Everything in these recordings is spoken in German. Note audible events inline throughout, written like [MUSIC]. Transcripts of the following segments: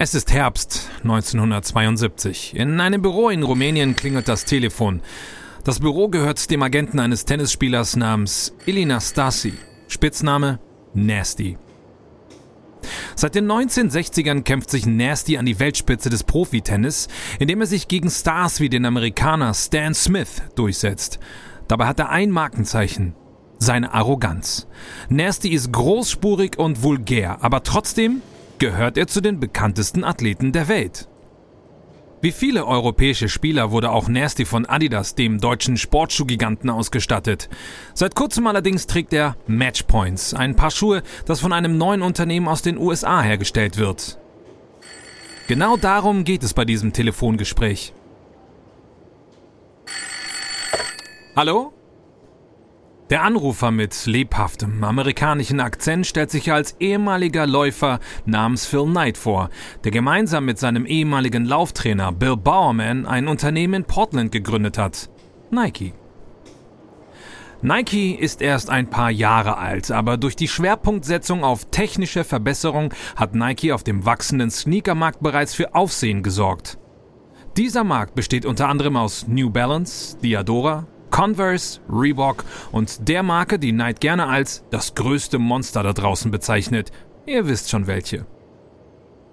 Es ist Herbst 1972. In einem Büro in Rumänien klingelt das Telefon. Das Büro gehört dem Agenten eines Tennisspielers namens Ilina Stasi. Spitzname Nasty. Seit den 1960ern kämpft sich Nasty an die Weltspitze des Profitennis, indem er sich gegen Stars wie den Amerikaner Stan Smith durchsetzt. Dabei hat er ein Markenzeichen. Seine Arroganz. Nasty ist großspurig und vulgär, aber trotzdem gehört er zu den bekanntesten Athleten der Welt. Wie viele europäische Spieler wurde auch Nasty von Adidas, dem deutschen Sportschuhgiganten, ausgestattet. Seit kurzem allerdings trägt er Matchpoints, ein Paar Schuhe, das von einem neuen Unternehmen aus den USA hergestellt wird. Genau darum geht es bei diesem Telefongespräch. Hallo? Der Anrufer mit lebhaftem amerikanischen Akzent stellt sich als ehemaliger Läufer namens Phil Knight vor, der gemeinsam mit seinem ehemaligen Lauftrainer Bill Bowerman ein Unternehmen in Portland gegründet hat. Nike. Nike ist erst ein paar Jahre alt, aber durch die Schwerpunktsetzung auf technische Verbesserung hat Nike auf dem wachsenden Sneakermarkt bereits für Aufsehen gesorgt. Dieser Markt besteht unter anderem aus New Balance, Diadora, Converse, Reebok und der Marke, die Knight gerne als das größte Monster da draußen bezeichnet. Ihr wisst schon welche.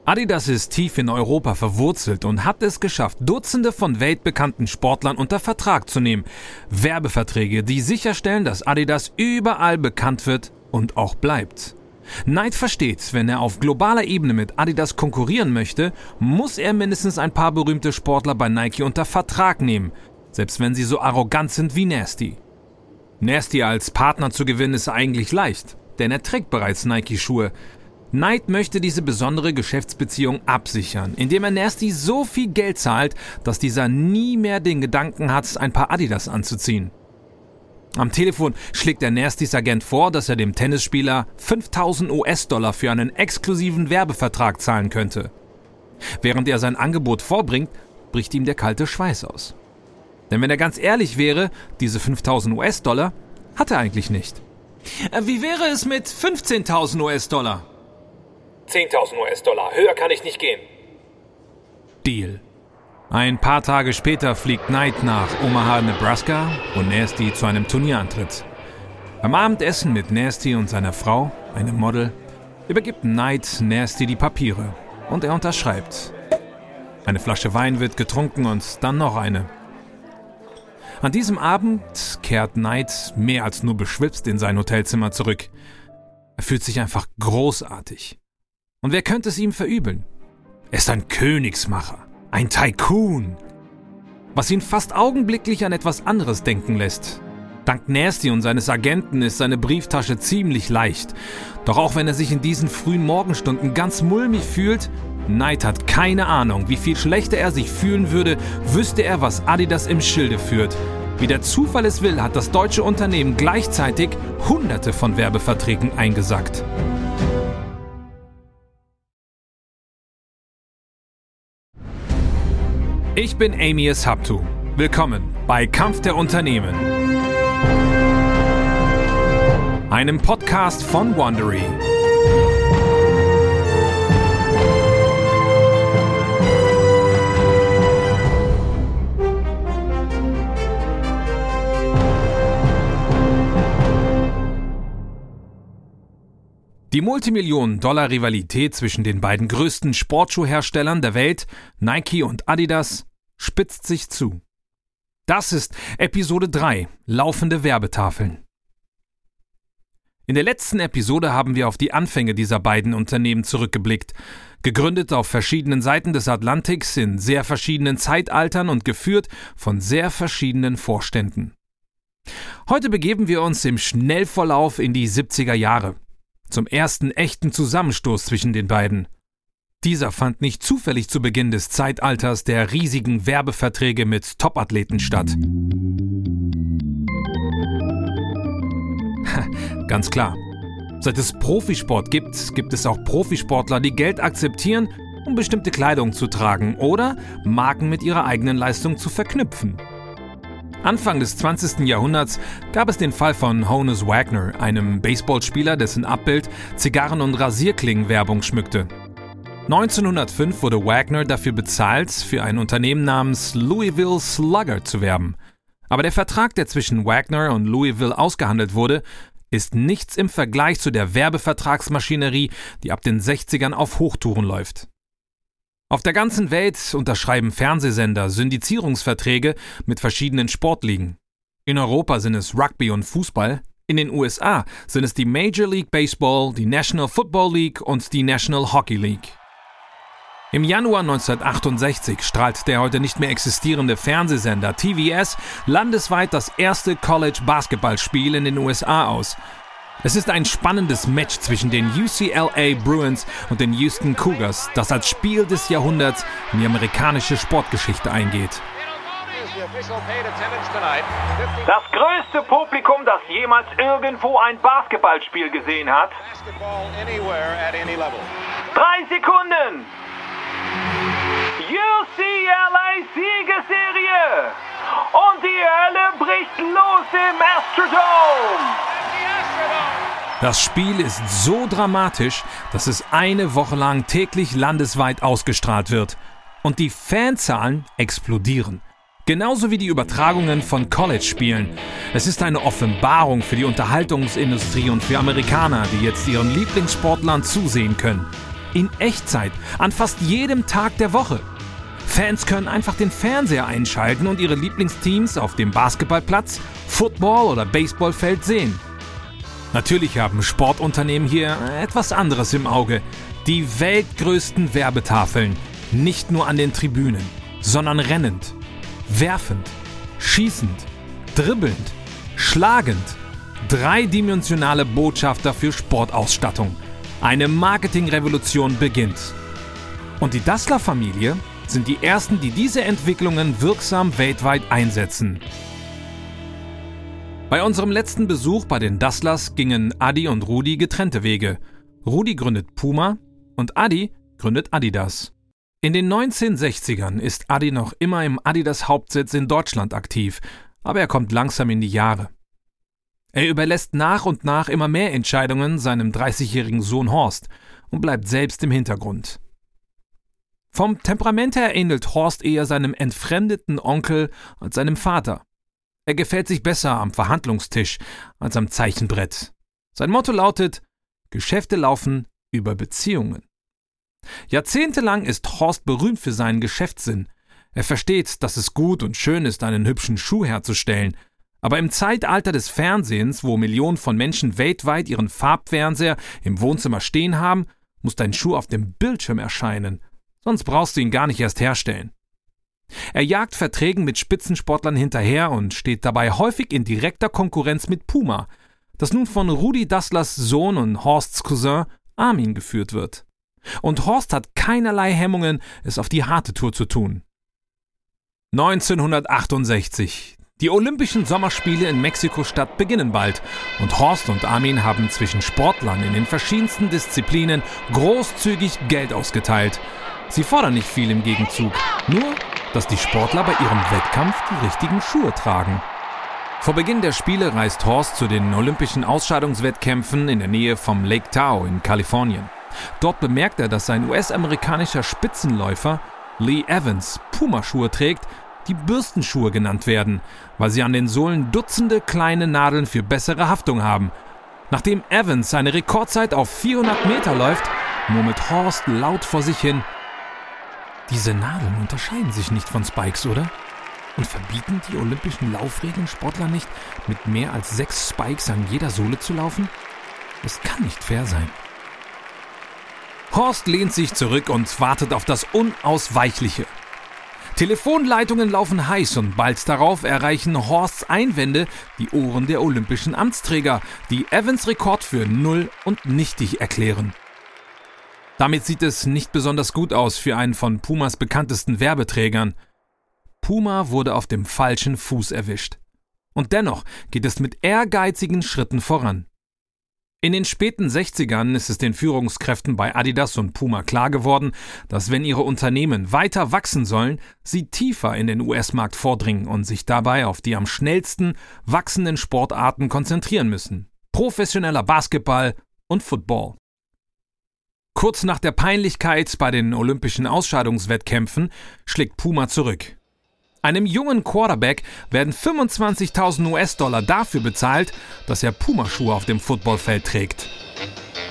Adidas ist tief in Europa verwurzelt und hat es geschafft, Dutzende von weltbekannten Sportlern unter Vertrag zu nehmen. Werbeverträge, die sicherstellen, dass Adidas überall bekannt wird und auch bleibt. Knight versteht, wenn er auf globaler Ebene mit Adidas konkurrieren möchte, muss er mindestens ein paar berühmte Sportler bei Nike unter Vertrag nehmen selbst wenn sie so arrogant sind wie Nasty. Nasty als Partner zu gewinnen ist eigentlich leicht, denn er trägt bereits Nike-Schuhe. Knight möchte diese besondere Geschäftsbeziehung absichern, indem er Nasty so viel Geld zahlt, dass dieser nie mehr den Gedanken hat, ein paar Adidas anzuziehen. Am Telefon schlägt der Nastys Agent vor, dass er dem Tennisspieler 5000 US-Dollar für einen exklusiven Werbevertrag zahlen könnte. Während er sein Angebot vorbringt, bricht ihm der kalte Schweiß aus. Denn wenn er ganz ehrlich wäre, diese 5000 US-Dollar hat er eigentlich nicht. Äh, wie wäre es mit 15.000 US-Dollar? 10.000 US-Dollar. Höher kann ich nicht gehen. Deal. Ein paar Tage später fliegt Knight nach Omaha, Nebraska, wo Nasty zu einem Turnier antritt. Beim Abendessen mit Nasty und seiner Frau, einem Model, übergibt Knight Nasty die Papiere und er unterschreibt. Eine Flasche Wein wird getrunken und dann noch eine. An diesem Abend kehrt Knight mehr als nur beschwipst in sein Hotelzimmer zurück. Er fühlt sich einfach großartig. Und wer könnte es ihm verübeln? Er ist ein Königsmacher, ein Tycoon. Was ihn fast augenblicklich an etwas anderes denken lässt. Dank Nasty und seines Agenten ist seine Brieftasche ziemlich leicht. Doch auch wenn er sich in diesen frühen Morgenstunden ganz mulmig fühlt, Knight hat keine Ahnung, wie viel schlechter er sich fühlen würde, wüsste er, was Adidas im Schilde führt. Wie der Zufall es will, hat das deutsche Unternehmen gleichzeitig Hunderte von Werbeverträgen eingesackt. Ich bin Amias Habtu. Willkommen bei Kampf der Unternehmen. Einem Podcast von Wandery. Die Multimillionen-Dollar-Rivalität zwischen den beiden größten Sportschuhherstellern der Welt, Nike und Adidas, spitzt sich zu. Das ist Episode 3, laufende Werbetafeln. In der letzten Episode haben wir auf die Anfänge dieser beiden Unternehmen zurückgeblickt, gegründet auf verschiedenen Seiten des Atlantiks in sehr verschiedenen Zeitaltern und geführt von sehr verschiedenen Vorständen. Heute begeben wir uns im Schnellverlauf in die 70er Jahre zum ersten echten Zusammenstoß zwischen den beiden. Dieser fand nicht zufällig zu Beginn des Zeitalters der riesigen Werbeverträge mit Topathleten statt. Ganz klar. Seit es Profisport gibt, gibt es auch Profisportler, die Geld akzeptieren, um bestimmte Kleidung zu tragen oder Marken mit ihrer eigenen Leistung zu verknüpfen. Anfang des 20. Jahrhunderts gab es den Fall von Honus Wagner, einem Baseballspieler, dessen Abbild Zigarren- und Rasierklingenwerbung schmückte. 1905 wurde Wagner dafür bezahlt, für ein Unternehmen namens Louisville Slugger zu werben. Aber der Vertrag, der zwischen Wagner und Louisville ausgehandelt wurde, ist nichts im Vergleich zu der Werbevertragsmaschinerie, die ab den 60ern auf Hochtouren läuft. Auf der ganzen Welt unterschreiben Fernsehsender Syndizierungsverträge mit verschiedenen Sportligen. In Europa sind es Rugby und Fußball, in den USA sind es die Major League Baseball, die National Football League und die National Hockey League. Im Januar 1968 strahlt der heute nicht mehr existierende Fernsehsender TVS landesweit das erste College-Basketballspiel in den USA aus. Es ist ein spannendes Match zwischen den UCLA Bruins und den Houston Cougars, das als Spiel des Jahrhunderts in die amerikanische Sportgeschichte eingeht. Das größte Publikum, das jemals irgendwo ein Basketballspiel gesehen hat. Drei Sekunden! UCLA Siegesserie! Und die Hölle bricht los im Astrodome! Das Spiel ist so dramatisch, dass es eine Woche lang täglich landesweit ausgestrahlt wird. Und die Fanzahlen explodieren. Genauso wie die Übertragungen von College-Spielen. Es ist eine Offenbarung für die Unterhaltungsindustrie und für Amerikaner, die jetzt ihren Lieblingssportlern zusehen können. In Echtzeit, an fast jedem Tag der Woche. Fans können einfach den Fernseher einschalten und ihre Lieblingsteams auf dem Basketballplatz, Football- oder Baseballfeld sehen. Natürlich haben Sportunternehmen hier etwas anderes im Auge. Die weltgrößten Werbetafeln. Nicht nur an den Tribünen, sondern rennend, werfend, schießend, dribbelnd, schlagend. Dreidimensionale Botschafter für Sportausstattung. Eine Marketingrevolution beginnt. Und die Dassler-Familie sind die ersten, die diese Entwicklungen wirksam weltweit einsetzen. Bei unserem letzten Besuch bei den Dasslers gingen Adi und Rudi getrennte Wege. Rudi gründet Puma und Adi gründet Adidas. In den 1960ern ist Adi noch immer im Adidas Hauptsitz in Deutschland aktiv, aber er kommt langsam in die Jahre. Er überlässt nach und nach immer mehr Entscheidungen seinem 30-jährigen Sohn Horst und bleibt selbst im Hintergrund. Vom Temperament her ähnelt Horst eher seinem entfremdeten Onkel als seinem Vater. Er gefällt sich besser am Verhandlungstisch als am Zeichenbrett. Sein Motto lautet Geschäfte laufen über Beziehungen. Jahrzehntelang ist Horst berühmt für seinen Geschäftssinn. Er versteht, dass es gut und schön ist, einen hübschen Schuh herzustellen. Aber im Zeitalter des Fernsehens, wo Millionen von Menschen weltweit ihren Farbfernseher im Wohnzimmer stehen haben, muss dein Schuh auf dem Bildschirm erscheinen sonst brauchst du ihn gar nicht erst herstellen. Er jagt Verträgen mit Spitzensportlern hinterher und steht dabei häufig in direkter Konkurrenz mit Puma, das nun von Rudi Dasslers Sohn und Horsts Cousin Armin geführt wird. Und Horst hat keinerlei Hemmungen, es auf die harte Tour zu tun. 1968. Die Olympischen Sommerspiele in Mexiko-Stadt beginnen bald und Horst und Armin haben zwischen Sportlern in den verschiedensten Disziplinen großzügig Geld ausgeteilt Sie fordern nicht viel im Gegenzug, nur, dass die Sportler bei ihrem Wettkampf die richtigen Schuhe tragen. Vor Beginn der Spiele reist Horst zu den olympischen Ausscheidungswettkämpfen in der Nähe vom Lake Tahoe in Kalifornien. Dort bemerkt er, dass sein US-amerikanischer Spitzenläufer Lee Evans Pumaschuhe trägt, die Bürstenschuhe genannt werden, weil sie an den Sohlen Dutzende kleine Nadeln für bessere Haftung haben. Nachdem Evans seine Rekordzeit auf 400 Meter läuft, murmelt Horst laut vor sich hin, diese Nadeln unterscheiden sich nicht von Spikes, oder? Und verbieten die olympischen Laufregeln Sportler nicht, mit mehr als sechs Spikes an jeder Sohle zu laufen? Es kann nicht fair sein. Horst lehnt sich zurück und wartet auf das Unausweichliche. Telefonleitungen laufen heiß und bald darauf erreichen Horsts Einwände die Ohren der olympischen Amtsträger, die Evans Rekord für null und nichtig erklären. Damit sieht es nicht besonders gut aus für einen von Pumas bekanntesten Werbeträgern. Puma wurde auf dem falschen Fuß erwischt. Und dennoch geht es mit ehrgeizigen Schritten voran. In den späten 60ern ist es den Führungskräften bei Adidas und Puma klar geworden, dass wenn ihre Unternehmen weiter wachsen sollen, sie tiefer in den US-Markt vordringen und sich dabei auf die am schnellsten wachsenden Sportarten konzentrieren müssen. Professioneller Basketball und Football. Kurz nach der Peinlichkeit bei den olympischen Ausscheidungswettkämpfen schlägt Puma zurück. Einem jungen Quarterback werden 25.000 US-Dollar dafür bezahlt, dass er Pumaschuhe auf dem Footballfeld trägt.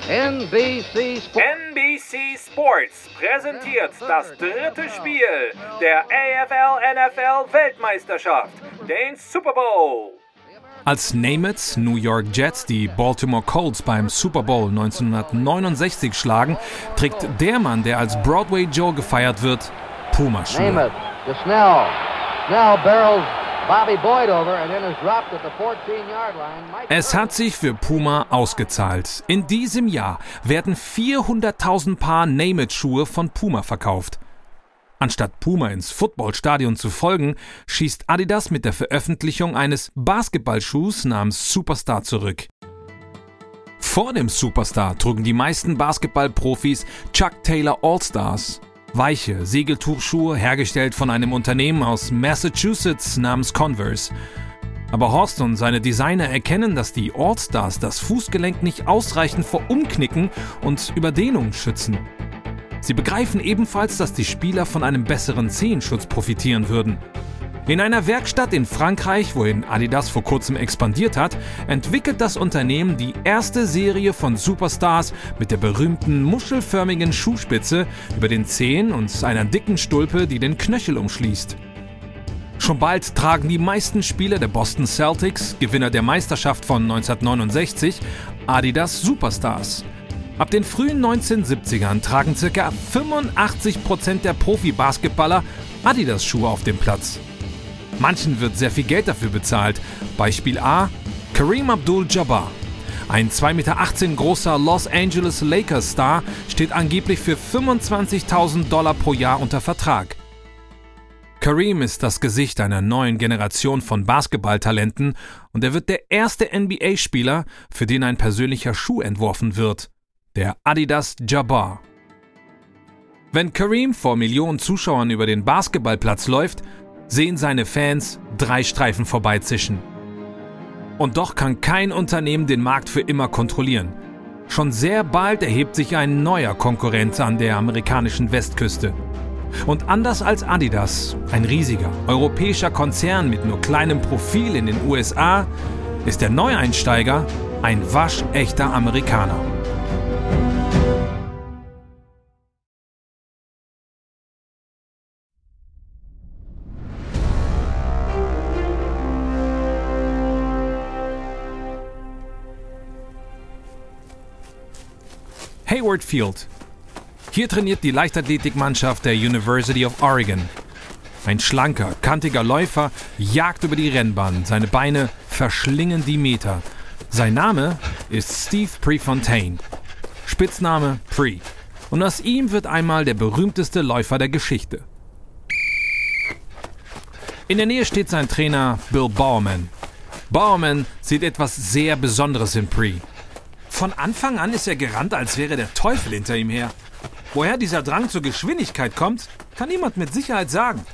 NBC Sports. NBC Sports präsentiert das dritte Spiel der AFL NFL Weltmeisterschaft, den Super Bowl. Als Namath New York Jets die Baltimore Colts beim Super Bowl 1969 schlagen, trägt der Mann, der als Broadway Joe gefeiert wird, Pumaschuhe. Namath, Snell. Snell barrels es hat sich für Puma ausgezahlt. In diesem Jahr werden 400.000 Paar Name-It-Schuhe von Puma verkauft. Anstatt Puma ins Footballstadion zu folgen, schießt Adidas mit der Veröffentlichung eines Basketballschuhs namens Superstar zurück. Vor dem Superstar trugen die meisten Basketballprofis Chuck Taylor All-Stars. Weiche Segeltuchschuhe, hergestellt von einem Unternehmen aus Massachusetts namens Converse. Aber Horst und seine Designer erkennen, dass die All-Stars das Fußgelenk nicht ausreichend vor Umknicken und Überdehnung schützen. Sie begreifen ebenfalls, dass die Spieler von einem besseren Zehenschutz profitieren würden. In einer Werkstatt in Frankreich, wohin Adidas vor kurzem expandiert hat, entwickelt das Unternehmen die erste Serie von Superstars mit der berühmten muschelförmigen Schuhspitze über den Zehen und einer dicken Stulpe, die den Knöchel umschließt. Schon bald tragen die meisten Spieler der Boston Celtics, Gewinner der Meisterschaft von 1969, Adidas Superstars. Ab den frühen 1970ern tragen ca. 85% der Profi-Basketballer Adidas-Schuhe auf dem Platz. Manchen wird sehr viel Geld dafür bezahlt. Beispiel A: Kareem Abdul-Jabbar. Ein 2,18 Meter großer Los Angeles Lakers-Star steht angeblich für 25.000 Dollar pro Jahr unter Vertrag. Kareem ist das Gesicht einer neuen Generation von Basketballtalenten und er wird der erste NBA-Spieler, für den ein persönlicher Schuh entworfen wird, der Adidas Jabbar. Wenn Kareem vor Millionen Zuschauern über den Basketballplatz läuft, sehen seine Fans drei Streifen vorbeizischen. Und doch kann kein Unternehmen den Markt für immer kontrollieren. Schon sehr bald erhebt sich ein neuer Konkurrent an der amerikanischen Westküste. Und anders als Adidas, ein riesiger europäischer Konzern mit nur kleinem Profil in den USA, ist der Neueinsteiger ein waschechter Amerikaner. Hayward Field. Hier trainiert die Leichtathletikmannschaft der University of Oregon. Ein schlanker, kantiger Läufer jagt über die Rennbahn, seine Beine verschlingen die Meter. Sein Name ist Steve Prefontaine. Spitzname Pre. Und aus ihm wird einmal der berühmteste Läufer der Geschichte. In der Nähe steht sein Trainer Bill Bowerman. Bowerman sieht etwas sehr Besonderes in Pre. Von Anfang an ist er gerannt, als wäre der Teufel hinter ihm her. Woher dieser Drang zur Geschwindigkeit kommt, kann niemand mit Sicherheit sagen.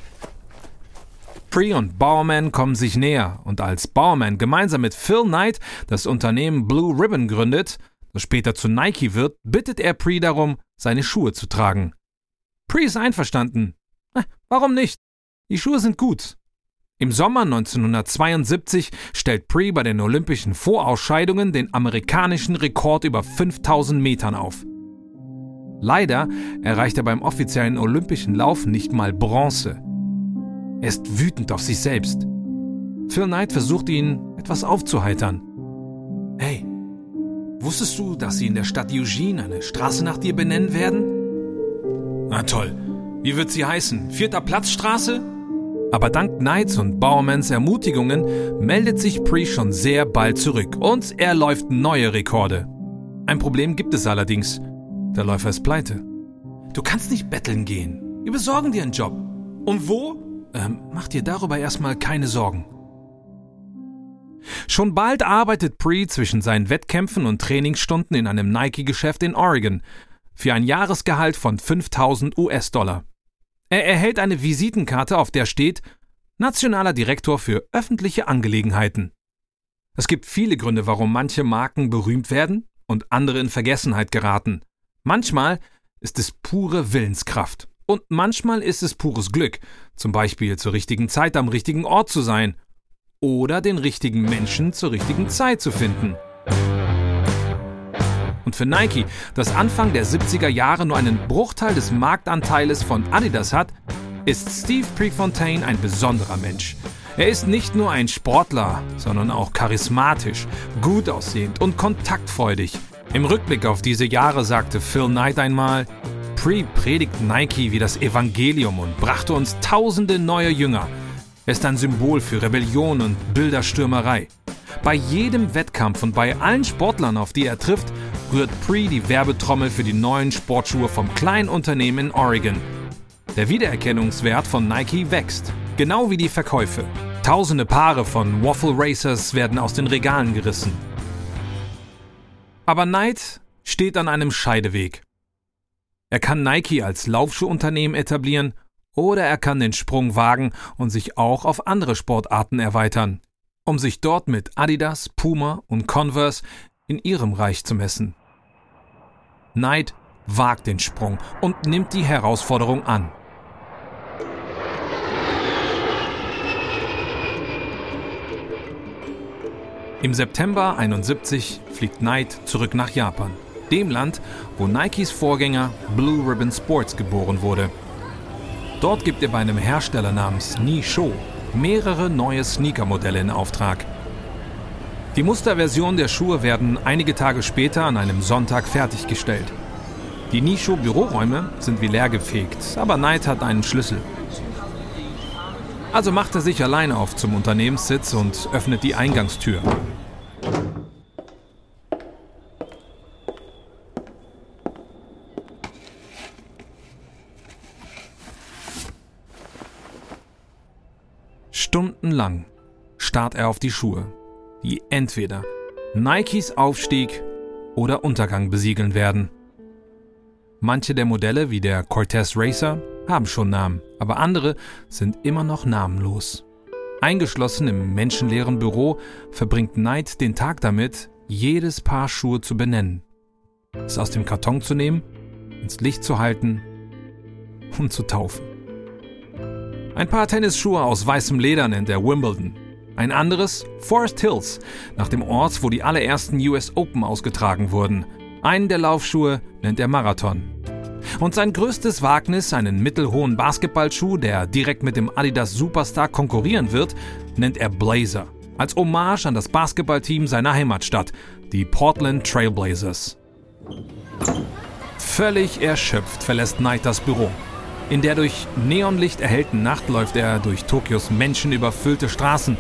Pre und Bowerman kommen sich näher und als Bowerman gemeinsam mit Phil Knight das Unternehmen Blue Ribbon gründet, das später zu Nike wird, bittet er Pre darum, seine Schuhe zu tragen. Pre ist einverstanden. Eh, warum nicht? Die Schuhe sind gut. Im Sommer 1972 stellt Pre bei den Olympischen Vorausscheidungen den amerikanischen Rekord über 5000 Metern auf. Leider erreicht er beim offiziellen olympischen Lauf nicht mal Bronze. Er ist wütend auf sich selbst. Phil Knight versucht ihn etwas aufzuheitern. Hey, wusstest du, dass sie in der Stadt Eugene eine Straße nach dir benennen werden? Na toll. Wie wird sie heißen? Vierter Platzstraße? Aber dank Knights und Bowermans Ermutigungen meldet sich Pre schon sehr bald zurück und er läuft neue Rekorde. Ein Problem gibt es allerdings. Der Läufer ist pleite. Du kannst nicht betteln gehen. Wir besorgen dir einen Job. Und wo? Ähm, mach dir darüber erstmal keine Sorgen. Schon bald arbeitet Pre zwischen seinen Wettkämpfen und Trainingsstunden in einem Nike-Geschäft in Oregon für ein Jahresgehalt von 5000 US-Dollar. Er erhält eine Visitenkarte, auf der steht Nationaler Direktor für öffentliche Angelegenheiten. Es gibt viele Gründe, warum manche Marken berühmt werden und andere in Vergessenheit geraten. Manchmal ist es pure Willenskraft. Und manchmal ist es pures Glück, zum Beispiel zur richtigen Zeit am richtigen Ort zu sein oder den richtigen Menschen zur richtigen Zeit zu finden. Und für Nike, das Anfang der 70er Jahre nur einen Bruchteil des Marktanteiles von Adidas hat, ist Steve Prefontaine ein besonderer Mensch. Er ist nicht nur ein Sportler, sondern auch charismatisch, gut aussehend und kontaktfreudig. Im Rückblick auf diese Jahre sagte Phil Knight einmal, Pre predigt Nike wie das Evangelium und brachte uns tausende neue Jünger. Er ist ein Symbol für Rebellion und Bilderstürmerei. Bei jedem Wettkampf und bei allen Sportlern, auf die er trifft, rührt Pre die Werbetrommel für die neuen Sportschuhe vom kleinen Unternehmen in Oregon. Der Wiedererkennungswert von Nike wächst, genau wie die Verkäufe. Tausende Paare von Waffle Racers werden aus den Regalen gerissen. Aber Knight steht an einem Scheideweg. Er kann Nike als Laufschuhunternehmen etablieren oder er kann den Sprung wagen und sich auch auf andere Sportarten erweitern, um sich dort mit Adidas, Puma und Converse in ihrem Reich zu messen. Knight wagt den Sprung und nimmt die Herausforderung an. Im September 71 fliegt Knight zurück nach Japan, dem Land, wo Nikes Vorgänger Blue Ribbon Sports geboren wurde. Dort gibt er bei einem Hersteller namens Nisho mehrere neue Sneaker-Modelle in Auftrag. Die Musterversion der Schuhe werden einige Tage später an einem Sonntag fertiggestellt. Die Nisho-Büroräume sind wie leergefegt, aber Knight hat einen Schlüssel. Also macht er sich allein auf zum Unternehmenssitz und öffnet die Eingangstür. Stundenlang starrt er auf die Schuhe, die entweder Nikes Aufstieg oder Untergang besiegeln werden. Manche der Modelle, wie der Cortez Racer, haben schon Namen, aber andere sind immer noch namenlos. Eingeschlossen im menschenleeren Büro verbringt Knight den Tag damit, jedes Paar Schuhe zu benennen, es aus dem Karton zu nehmen, ins Licht zu halten und zu taufen. Ein paar Tennisschuhe aus weißem Leder nennt er Wimbledon. Ein anderes Forest Hills, nach dem Ort, wo die allerersten US Open ausgetragen wurden. Einen der Laufschuhe nennt er Marathon. Und sein größtes Wagnis, einen mittelhohen Basketballschuh, der direkt mit dem Adidas Superstar konkurrieren wird, nennt er Blazer. Als Hommage an das Basketballteam seiner Heimatstadt, die Portland Trailblazers. Völlig erschöpft verlässt Knight das Büro. In der durch Neonlicht erhellten Nacht läuft er durch Tokios menschenüberfüllte Straßen.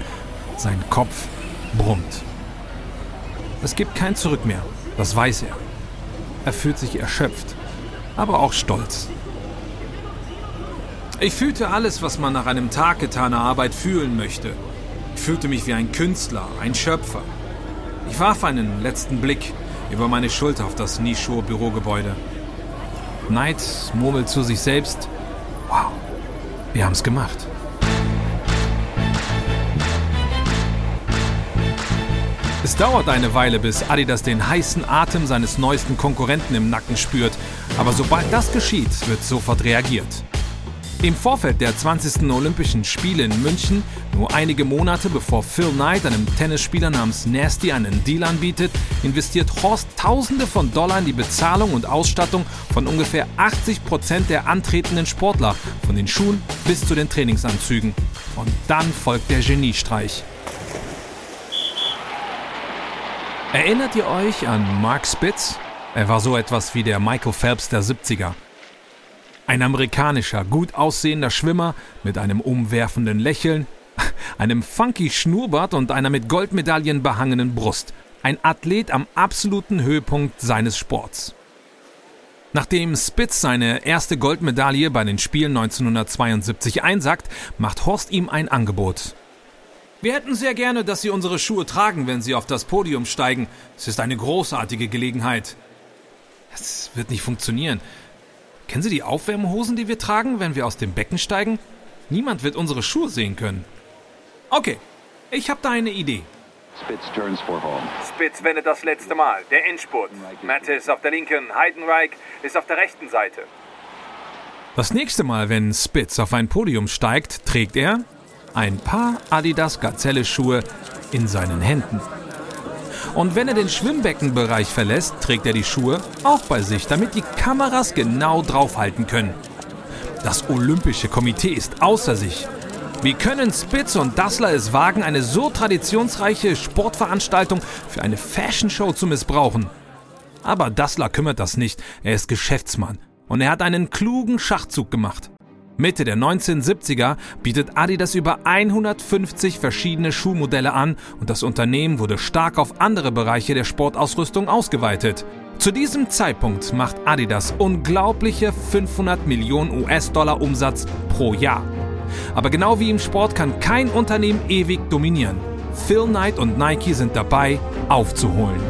Sein Kopf brummt. Es gibt kein Zurück mehr, das weiß er. Er fühlt sich erschöpft aber auch stolz. Ich fühlte alles, was man nach einem Tag getaner Arbeit fühlen möchte. Ich fühlte mich wie ein Künstler, ein Schöpfer. Ich warf einen letzten Blick über meine Schulter auf das Nisho-Bürogebäude. Knight murmelt zu sich selbst, wow, wir haben's gemacht. Es dauert eine Weile, bis Adidas den heißen Atem seines neuesten Konkurrenten im Nacken spürt, aber sobald das geschieht, wird sofort reagiert. Im Vorfeld der 20. Olympischen Spiele in München, nur einige Monate bevor Phil Knight einem Tennisspieler namens Nasty einen Deal anbietet, investiert Horst Tausende von Dollar in die Bezahlung und Ausstattung von ungefähr 80 Prozent der antretenden Sportler, von den Schuhen bis zu den Trainingsanzügen. Und dann folgt der Geniestreich. Erinnert ihr euch an Mark Spitz? Er war so etwas wie der Michael Phelps der 70er. Ein amerikanischer, gut aussehender Schwimmer mit einem umwerfenden Lächeln, [LAUGHS] einem funky Schnurrbart und einer mit Goldmedaillen behangenen Brust. Ein Athlet am absoluten Höhepunkt seines Sports. Nachdem Spitz seine erste Goldmedaille bei den Spielen 1972 einsackt, macht Horst ihm ein Angebot. Wir hätten sehr gerne, dass Sie unsere Schuhe tragen, wenn Sie auf das Podium steigen. Es ist eine großartige Gelegenheit. Es wird nicht funktionieren. Kennen Sie die Aufwärmhosen, die wir tragen, wenn wir aus dem Becken steigen? Niemand wird unsere Schuhe sehen können. Okay, ich habe da eine Idee. Spitz wendet das letzte Mal. Der Endspurt. Mattis auf der linken, Heidenreich ist auf der rechten Seite. Das nächste Mal, wenn Spitz auf ein Podium steigt, trägt er ein paar Adidas Gazelle-Schuhe in seinen Händen. Und wenn er den Schwimmbeckenbereich verlässt, trägt er die Schuhe auch bei sich, damit die Kameras genau draufhalten können. Das Olympische Komitee ist außer sich. Wie können Spitz und Dassler es wagen, eine so traditionsreiche Sportveranstaltung für eine Fashion-Show zu missbrauchen? Aber Dassler kümmert das nicht, er ist Geschäftsmann und er hat einen klugen Schachzug gemacht. Mitte der 1970er bietet Adidas über 150 verschiedene Schuhmodelle an und das Unternehmen wurde stark auf andere Bereiche der Sportausrüstung ausgeweitet. Zu diesem Zeitpunkt macht Adidas unglaubliche 500 Millionen US-Dollar Umsatz pro Jahr. Aber genau wie im Sport kann kein Unternehmen ewig dominieren. Phil Knight und Nike sind dabei, aufzuholen.